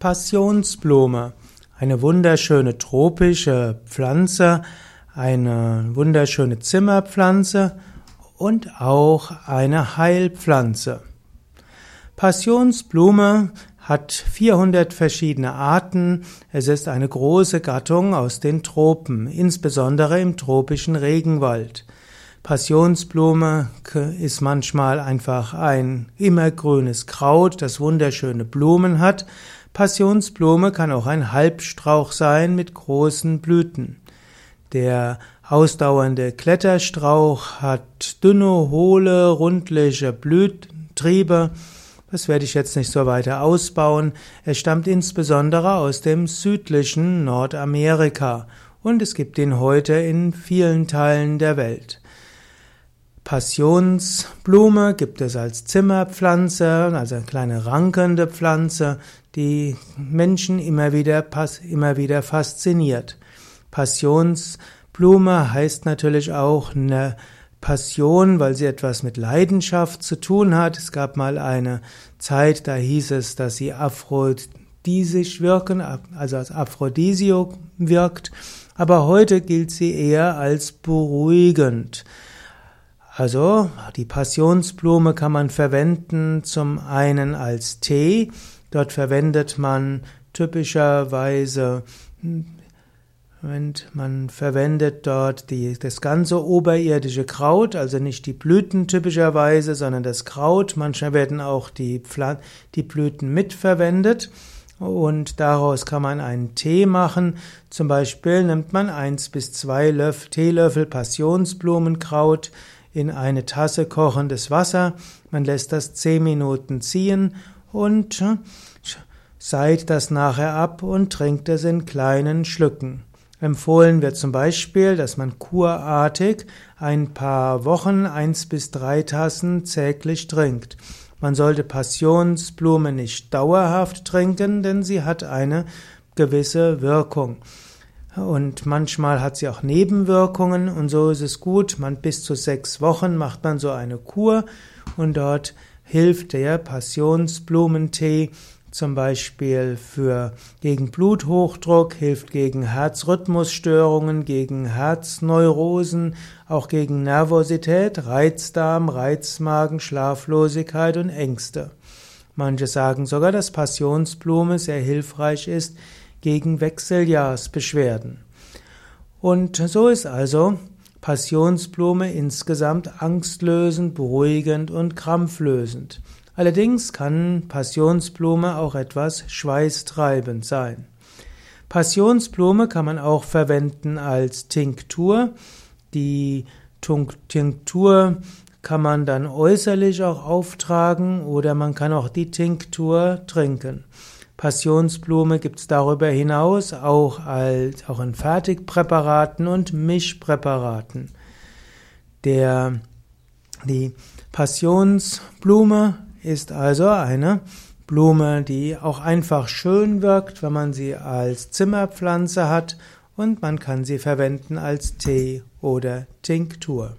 Passionsblume, eine wunderschöne tropische Pflanze, eine wunderschöne Zimmerpflanze und auch eine Heilpflanze. Passionsblume hat 400 verschiedene Arten. Es ist eine große Gattung aus den Tropen, insbesondere im tropischen Regenwald. Passionsblume ist manchmal einfach ein immergrünes Kraut, das wunderschöne Blumen hat. Passionsblume kann auch ein Halbstrauch sein mit großen Blüten. Der ausdauernde Kletterstrauch hat dünne, hohle, rundliche Blüttriebe. Das werde ich jetzt nicht so weiter ausbauen. Er stammt insbesondere aus dem südlichen Nordamerika und es gibt ihn heute in vielen Teilen der Welt. Passionsblume gibt es als Zimmerpflanze, also eine kleine rankende Pflanze, die Menschen immer wieder, immer wieder fasziniert. Passionsblume heißt natürlich auch eine Passion, weil sie etwas mit Leidenschaft zu tun hat. Es gab mal eine Zeit, da hieß es, dass sie aphrodisisch wirken, also als Aphrodisio wirkt, aber heute gilt sie eher als beruhigend. Also die Passionsblume kann man verwenden zum einen als Tee. Dort verwendet man typischerweise man verwendet dort die, das ganze oberirdische Kraut, also nicht die Blüten typischerweise, sondern das Kraut. Manchmal werden auch die, Pfl die Blüten mitverwendet. Und daraus kann man einen Tee machen. Zum Beispiel nimmt man eins bis zwei Löff Teelöffel Passionsblumenkraut, in eine Tasse kochendes Wasser, man lässt das zehn Minuten ziehen und seit das nachher ab und trinkt es in kleinen Schlücken. Empfohlen wird zum Beispiel, dass man kurartig ein paar Wochen eins bis drei Tassen täglich trinkt. Man sollte Passionsblume nicht dauerhaft trinken, denn sie hat eine gewisse Wirkung. Und manchmal hat sie auch Nebenwirkungen und so ist es gut. Man bis zu sechs Wochen macht man so eine Kur und dort hilft der Passionsblumentee zum Beispiel für gegen Bluthochdruck, hilft gegen Herzrhythmusstörungen, gegen Herzneurosen, auch gegen Nervosität, Reizdarm, Reizmagen, Schlaflosigkeit und Ängste. Manche sagen sogar, dass Passionsblume sehr hilfreich ist gegen Wechseljahrsbeschwerden. Und so ist also Passionsblume insgesamt angstlösend, beruhigend und krampflösend. Allerdings kann Passionsblume auch etwas schweißtreibend sein. Passionsblume kann man auch verwenden als Tinktur. Die Tinktur kann man dann äußerlich auch auftragen oder man kann auch die Tinktur trinken. Passionsblume gibt es darüber hinaus auch, als, auch in Fertigpräparaten und Mischpräparaten. Der, die Passionsblume ist also eine Blume, die auch einfach schön wirkt, wenn man sie als Zimmerpflanze hat und man kann sie verwenden als Tee oder Tinktur.